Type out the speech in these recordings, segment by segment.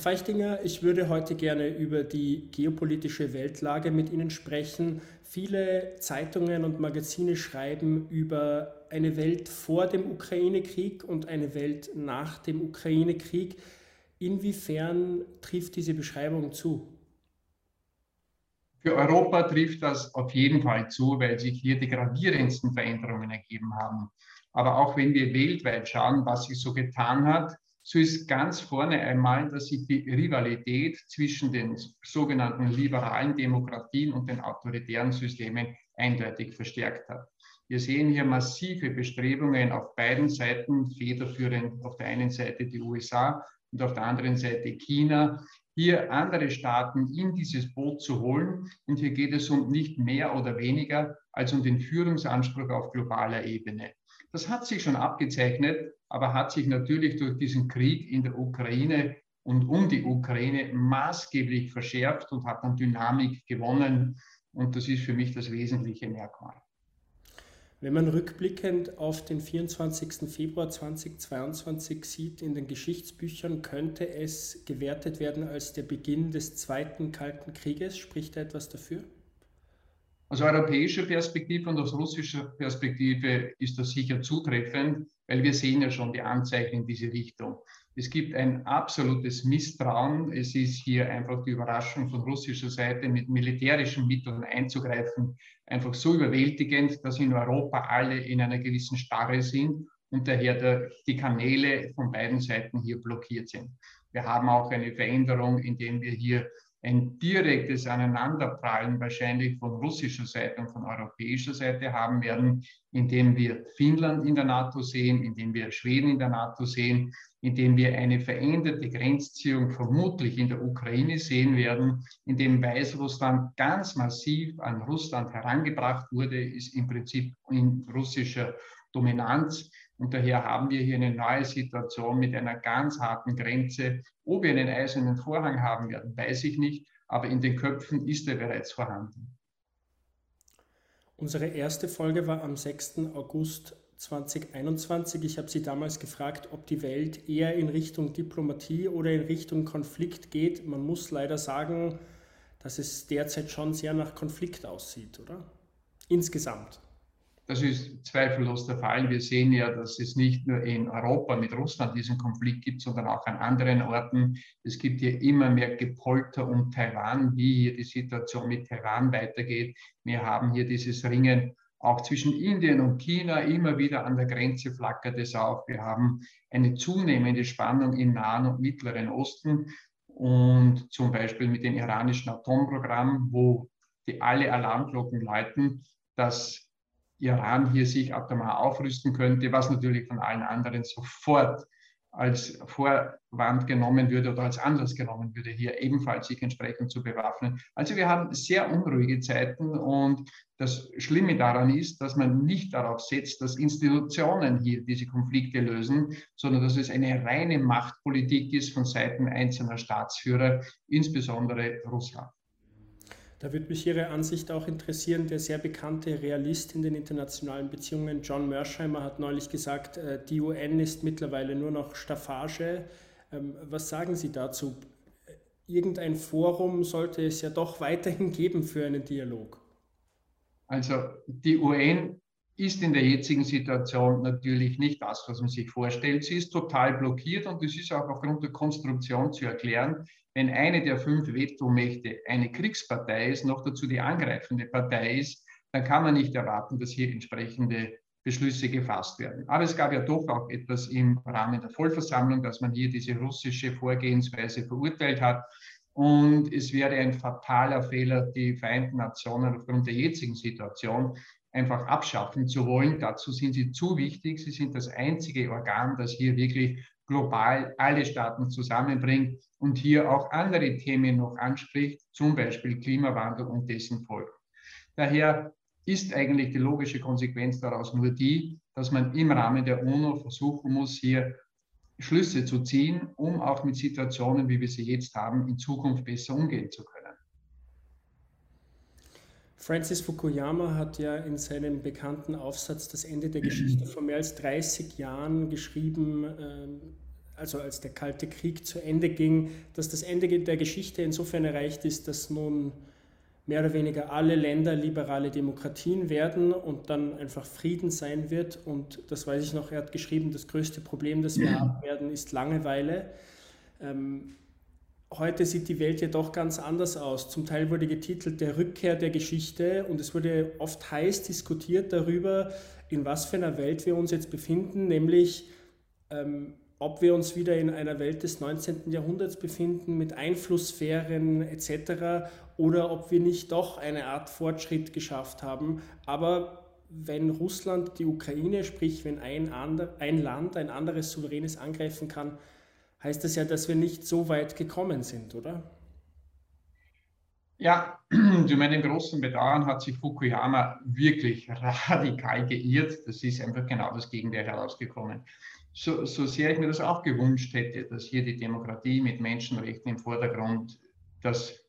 Herr Feichtinger, ich würde heute gerne über die geopolitische Weltlage mit Ihnen sprechen. Viele Zeitungen und Magazine schreiben über eine Welt vor dem Ukraine-Krieg und eine Welt nach dem Ukraine-Krieg. Inwiefern trifft diese Beschreibung zu? Für Europa trifft das auf jeden Fall zu, weil sich hier die gravierendsten Veränderungen ergeben haben. Aber auch wenn wir weltweit schauen, was sich so getan hat, so ist ganz vorne einmal, dass sich die Rivalität zwischen den sogenannten liberalen Demokratien und den autoritären Systemen eindeutig verstärkt hat. Wir sehen hier massive Bestrebungen auf beiden Seiten, federführend auf der einen Seite die USA und auf der anderen Seite China, hier andere Staaten in dieses Boot zu holen. Und hier geht es um nicht mehr oder weniger als um den Führungsanspruch auf globaler Ebene. Das hat sich schon abgezeichnet, aber hat sich natürlich durch diesen Krieg in der Ukraine und um die Ukraine maßgeblich verschärft und hat an Dynamik gewonnen. Und das ist für mich das wesentliche Merkmal. Wenn man rückblickend auf den 24. Februar 2022 sieht in den Geschichtsbüchern, könnte es gewertet werden als der Beginn des Zweiten Kalten Krieges. Spricht da etwas dafür? Aus europäischer Perspektive und aus russischer Perspektive ist das sicher zutreffend, weil wir sehen ja schon die Anzeichen in diese Richtung. Es gibt ein absolutes Misstrauen. Es ist hier einfach die Überraschung von russischer Seite mit militärischen Mitteln einzugreifen, einfach so überwältigend, dass in Europa alle in einer gewissen Starre sind und daher der, die Kanäle von beiden Seiten hier blockiert sind. Wir haben auch eine Veränderung, indem wir hier ein direktes Aneinanderprallen wahrscheinlich von russischer Seite und von europäischer Seite haben werden, indem wir Finnland in der NATO sehen, indem wir Schweden in der NATO sehen, indem wir eine veränderte Grenzziehung vermutlich in der Ukraine sehen werden, indem Weißrussland ganz massiv an Russland herangebracht wurde, ist im Prinzip in russischer Dominanz. Und daher haben wir hier eine neue Situation mit einer ganz harten Grenze. Ob wir einen eisernen Vorhang haben werden, weiß ich nicht, aber in den Köpfen ist er bereits vorhanden. Unsere erste Folge war am 6. August 2021. Ich habe Sie damals gefragt, ob die Welt eher in Richtung Diplomatie oder in Richtung Konflikt geht. Man muss leider sagen, dass es derzeit schon sehr nach Konflikt aussieht, oder? Insgesamt. Das ist zweifellos der Fall. Wir sehen ja, dass es nicht nur in Europa mit Russland diesen Konflikt gibt, sondern auch an anderen Orten. Es gibt hier immer mehr Gepolter um Taiwan, wie hier die Situation mit Taiwan weitergeht. Wir haben hier dieses Ringen auch zwischen Indien und China immer wieder an der Grenze flackert es auf. Wir haben eine zunehmende Spannung im Nahen und Mittleren Osten und zum Beispiel mit dem iranischen Atomprogramm, wo die alle Alarmglocken läuten, dass Iran hier sich atomar aufrüsten könnte, was natürlich von allen anderen sofort als Vorwand genommen würde oder als Anlass genommen würde, hier ebenfalls sich entsprechend zu bewaffnen. Also wir haben sehr unruhige Zeiten und das Schlimme daran ist, dass man nicht darauf setzt, dass Institutionen hier diese Konflikte lösen, sondern dass es eine reine Machtpolitik ist von Seiten einzelner Staatsführer, insbesondere Russland. Da würde mich Ihre Ansicht auch interessieren. Der sehr bekannte Realist in den internationalen Beziehungen, John Mersheimer, hat neulich gesagt, äh, die UN ist mittlerweile nur noch Staffage. Ähm, was sagen Sie dazu? Irgendein Forum sollte es ja doch weiterhin geben für einen Dialog. Also die UN ist in der jetzigen Situation natürlich nicht das, was man sich vorstellt. Sie ist total blockiert und es ist auch aufgrund der Konstruktion zu erklären, wenn eine der fünf Vetomächte eine Kriegspartei ist, noch dazu die angreifende Partei ist, dann kann man nicht erwarten, dass hier entsprechende Beschlüsse gefasst werden. Aber es gab ja doch auch etwas im Rahmen der Vollversammlung, dass man hier diese russische Vorgehensweise verurteilt hat. Und es wäre ein fataler Fehler, die Vereinten Nationen aufgrund der jetzigen Situation einfach abschaffen zu wollen. Dazu sind sie zu wichtig. Sie sind das einzige Organ, das hier wirklich global alle Staaten zusammenbringt und hier auch andere Themen noch anspricht, zum Beispiel Klimawandel und dessen Folgen. Daher ist eigentlich die logische Konsequenz daraus nur die, dass man im Rahmen der UNO versuchen muss, hier Schlüsse zu ziehen, um auch mit Situationen, wie wir sie jetzt haben, in Zukunft besser umgehen zu können. Francis Fukuyama hat ja in seinem bekannten Aufsatz Das Ende der Geschichte vor mehr als 30 Jahren geschrieben, ähm, also als der Kalte Krieg zu Ende ging, dass das Ende der Geschichte insofern erreicht ist, dass nun mehr oder weniger alle Länder liberale Demokratien werden und dann einfach Frieden sein wird. Und das weiß ich noch, er hat geschrieben, das größte Problem, das wir haben werden, ist Langeweile. Ähm, heute sieht die Welt jedoch ganz anders aus. Zum Teil wurde getitelt der Rückkehr der Geschichte und es wurde oft heiß diskutiert darüber, in was für einer Welt wir uns jetzt befinden, nämlich ähm, ob wir uns wieder in einer Welt des 19. Jahrhunderts befinden mit Einflusssphären etc. oder ob wir nicht doch eine Art Fortschritt geschafft haben. Aber wenn Russland die Ukraine, sprich wenn ein, ein Land ein anderes souveränes angreifen kann, heißt das ja, dass wir nicht so weit gekommen sind, oder? Ja, zu meinem großen Bedauern hat sich Fukuyama wirklich radikal geirrt. Das ist einfach genau das Gegenteil herausgekommen so, so sehr ich mir das auch gewünscht hätte, dass hier die Demokratie mit Menschenrechten im Vordergrund das,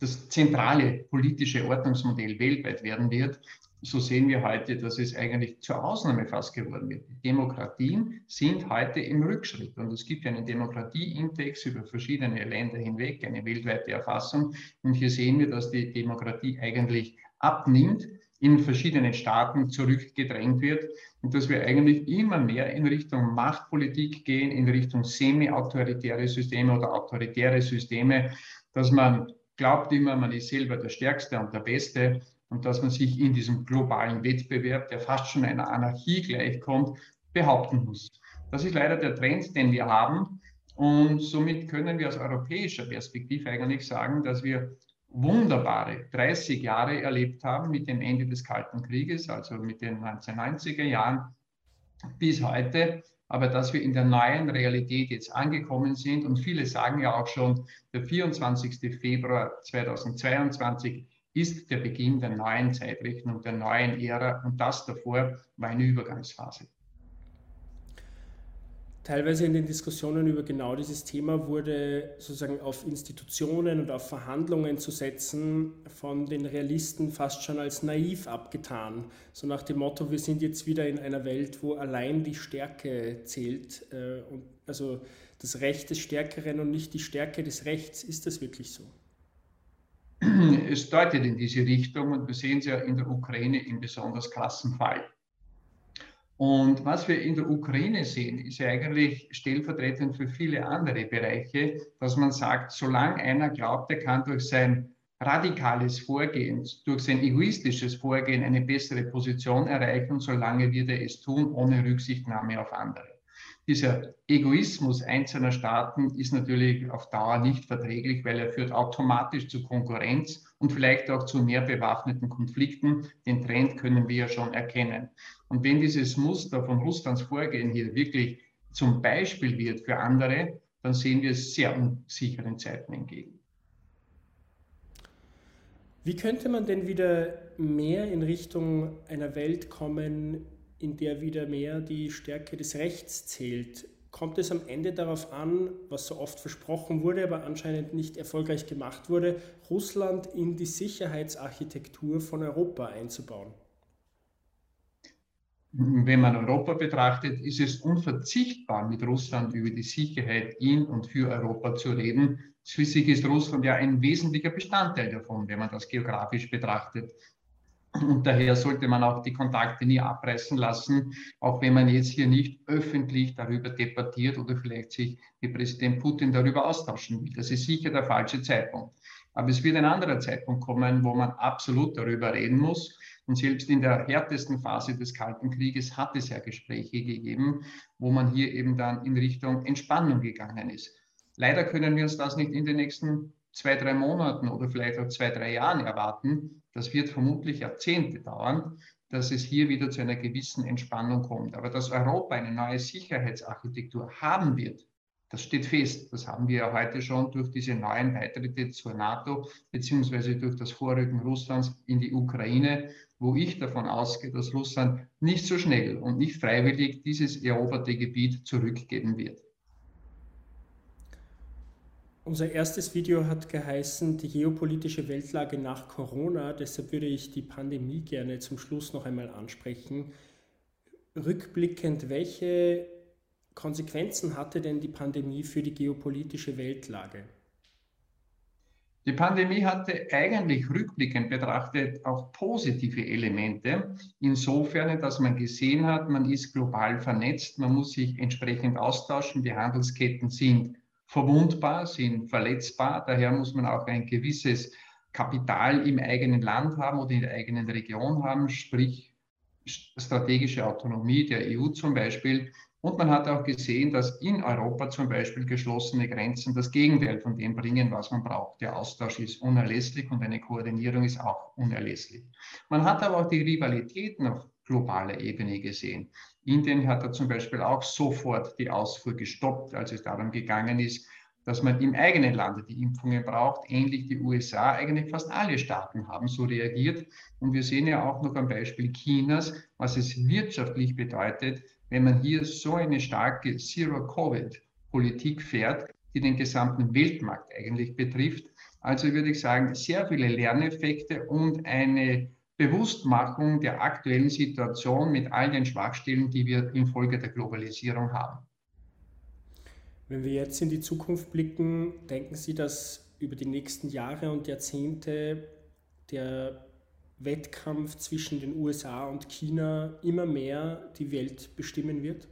das zentrale politische Ordnungsmodell weltweit werden wird, so sehen wir heute, dass es eigentlich zur Ausnahme fast geworden wird. Demokratien sind heute im Rückschritt und es gibt einen Demokratieindex über verschiedene Länder hinweg, eine weltweite Erfassung. Und hier sehen wir, dass die Demokratie eigentlich abnimmt in verschiedenen Staaten zurückgedrängt wird und dass wir eigentlich immer mehr in Richtung Machtpolitik gehen, in Richtung semi-autoritäre Systeme oder autoritäre Systeme, dass man glaubt immer, man ist selber der Stärkste und der Beste und dass man sich in diesem globalen Wettbewerb, der fast schon einer Anarchie gleichkommt, behaupten muss. Das ist leider der Trend, den wir haben. Und somit können wir aus europäischer Perspektive eigentlich sagen, dass wir wunderbare 30 Jahre erlebt haben mit dem Ende des Kalten Krieges, also mit den 1990er Jahren bis heute, aber dass wir in der neuen Realität jetzt angekommen sind und viele sagen ja auch schon, der 24. Februar 2022 ist der Beginn der neuen Zeitrechnung, der neuen Ära und das davor war eine Übergangsphase. Teilweise in den Diskussionen über genau dieses Thema wurde sozusagen auf Institutionen und auf Verhandlungen zu setzen von den Realisten fast schon als naiv abgetan. So nach dem Motto, wir sind jetzt wieder in einer Welt, wo allein die Stärke zählt. Äh, und also das Recht des Stärkeren und nicht die Stärke des Rechts. Ist das wirklich so? Es deutet in diese Richtung und wir sehen es ja in der Ukraine im besonders krassen Fall. Und was wir in der Ukraine sehen, ist ja eigentlich stellvertretend für viele andere Bereiche, dass man sagt, solange einer glaubt, er kann durch sein radikales Vorgehen, durch sein egoistisches Vorgehen eine bessere Position erreichen, solange wird er es tun, ohne Rücksichtnahme auf andere dieser Egoismus einzelner Staaten ist natürlich auf Dauer nicht verträglich, weil er führt automatisch zu Konkurrenz und vielleicht auch zu mehr bewaffneten Konflikten. Den Trend können wir ja schon erkennen. Und wenn dieses Muster von Russlands Vorgehen hier wirklich zum Beispiel wird für andere, dann sehen wir es sehr unsicheren Zeiten entgegen. Wie könnte man denn wieder mehr in Richtung einer Welt kommen, in der wieder mehr die Stärke des Rechts zählt. Kommt es am Ende darauf an, was so oft versprochen wurde, aber anscheinend nicht erfolgreich gemacht wurde, Russland in die Sicherheitsarchitektur von Europa einzubauen? Wenn man Europa betrachtet, ist es unverzichtbar, mit Russland über die Sicherheit in und für Europa zu reden. Schließlich ist Russland ja ein wesentlicher Bestandteil davon, wenn man das geografisch betrachtet. Und daher sollte man auch die Kontakte nie abreißen lassen, auch wenn man jetzt hier nicht öffentlich darüber debattiert oder vielleicht sich mit Präsident Putin darüber austauschen will. Das ist sicher der falsche Zeitpunkt. Aber es wird ein anderer Zeitpunkt kommen, wo man absolut darüber reden muss. Und selbst in der härtesten Phase des Kalten Krieges hat es ja Gespräche gegeben, wo man hier eben dann in Richtung Entspannung gegangen ist. Leider können wir uns das nicht in den nächsten zwei, drei Monaten oder vielleicht auch zwei, drei Jahren erwarten. Das wird vermutlich Jahrzehnte dauern, dass es hier wieder zu einer gewissen Entspannung kommt. Aber dass Europa eine neue Sicherheitsarchitektur haben wird, das steht fest. Das haben wir ja heute schon durch diese neuen Beitritte zur NATO beziehungsweise durch das Vorrücken Russlands in die Ukraine, wo ich davon ausgehe, dass Russland nicht so schnell und nicht freiwillig dieses eroberte Gebiet zurückgeben wird. Unser erstes Video hat geheißen, die geopolitische Weltlage nach Corona. Deshalb würde ich die Pandemie gerne zum Schluss noch einmal ansprechen. Rückblickend, welche Konsequenzen hatte denn die Pandemie für die geopolitische Weltlage? Die Pandemie hatte eigentlich rückblickend betrachtet auch positive Elemente, insofern, dass man gesehen hat, man ist global vernetzt, man muss sich entsprechend austauschen, die Handelsketten sind verwundbar, sind verletzbar, daher muss man auch ein gewisses Kapital im eigenen Land haben oder in der eigenen Region haben, sprich strategische Autonomie der EU zum Beispiel. Und man hat auch gesehen, dass in Europa zum Beispiel geschlossene Grenzen das Gegenteil von dem bringen, was man braucht. Der Austausch ist unerlässlich und eine Koordinierung ist auch unerlässlich. Man hat aber auch die Rivalitäten auf globaler Ebene gesehen. Indien hat da zum Beispiel auch sofort die Ausfuhr gestoppt, als es darum gegangen ist, dass man im eigenen Lande die Impfungen braucht. Ähnlich die USA, eigentlich fast alle Staaten haben so reagiert. Und wir sehen ja auch noch am Beispiel Chinas, was es wirtschaftlich bedeutet, wenn man hier so eine starke Zero-Covid-Politik fährt, die den gesamten Weltmarkt eigentlich betrifft. Also würde ich sagen, sehr viele Lerneffekte und eine Bewusstmachung der aktuellen Situation mit all den Schwachstellen, die wir infolge der Globalisierung haben. Wenn wir jetzt in die Zukunft blicken, denken Sie, dass über die nächsten Jahre und Jahrzehnte der Wettkampf zwischen den USA und China immer mehr die Welt bestimmen wird?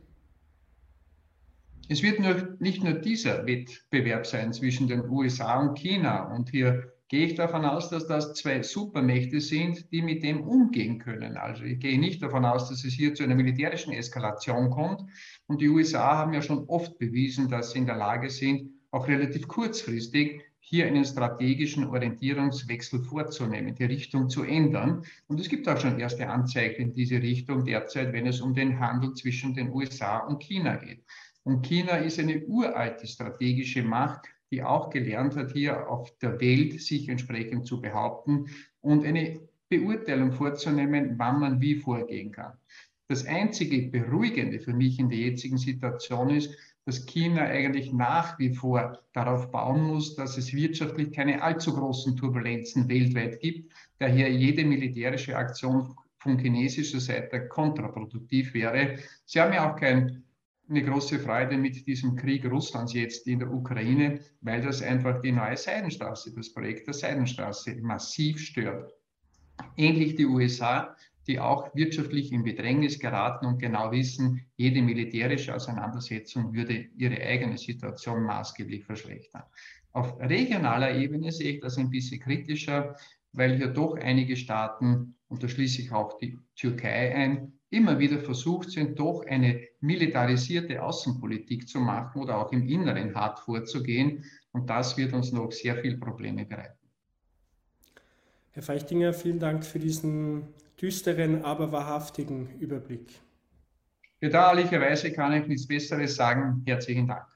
Es wird nur, nicht nur dieser Wettbewerb sein zwischen den USA und China. Und hier gehe ich davon aus, dass das zwei Supermächte sind, die mit dem umgehen können. Also ich gehe nicht davon aus, dass es hier zu einer militärischen Eskalation kommt. Und die USA haben ja schon oft bewiesen, dass sie in der Lage sind, auch relativ kurzfristig hier einen strategischen Orientierungswechsel vorzunehmen, die Richtung zu ändern. Und es gibt auch schon erste Anzeichen in diese Richtung derzeit, wenn es um den Handel zwischen den USA und China geht. Und China ist eine uralte strategische Macht, die auch gelernt hat, hier auf der Welt sich entsprechend zu behaupten und eine Beurteilung vorzunehmen, wann man wie vorgehen kann. Das einzige Beruhigende für mich in der jetzigen Situation ist, dass China eigentlich nach wie vor darauf bauen muss, dass es wirtschaftlich keine allzu großen Turbulenzen weltweit gibt, daher jede militärische Aktion von chinesischer Seite kontraproduktiv wäre. Sie haben ja auch kein, eine große Freude mit diesem Krieg Russlands jetzt in der Ukraine, weil das einfach die neue Seidenstraße, das Projekt der Seidenstraße massiv stört. Ähnlich die USA, die auch wirtschaftlich in Bedrängnis geraten und genau wissen, jede militärische Auseinandersetzung würde ihre eigene Situation maßgeblich verschlechtern. Auf regionaler Ebene sehe ich das ein bisschen kritischer, weil hier doch einige Staaten, und da schließe ich auch die Türkei ein, immer wieder versucht sind, doch eine militarisierte Außenpolitik zu machen oder auch im Inneren hart vorzugehen. Und das wird uns noch sehr viel Probleme bereiten. Herr Feichtinger, vielen Dank für diesen düsteren, aber wahrhaftigen Überblick. Bedauerlicherweise kann ich nichts Besseres sagen. Herzlichen Dank.